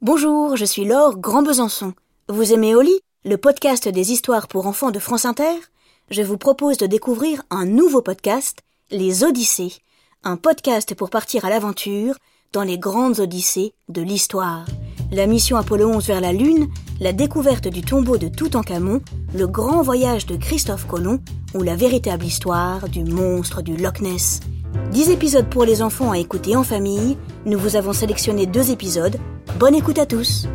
Bonjour, je suis Laure Grand Besançon. Vous aimez Oli, le podcast des histoires pour enfants de France Inter? Je vous propose de découvrir un nouveau podcast, Les Odyssées, un podcast pour partir à l'aventure dans les grandes odyssées de l'histoire. La mission Apollo 11 vers la Lune, la découverte du tombeau de Toutankhamon, le grand voyage de Christophe Colomb ou la véritable histoire du monstre du Loch Ness. 10 épisodes pour les enfants à écouter en famille. Nous vous avons sélectionné deux épisodes. Bonne écoute à tous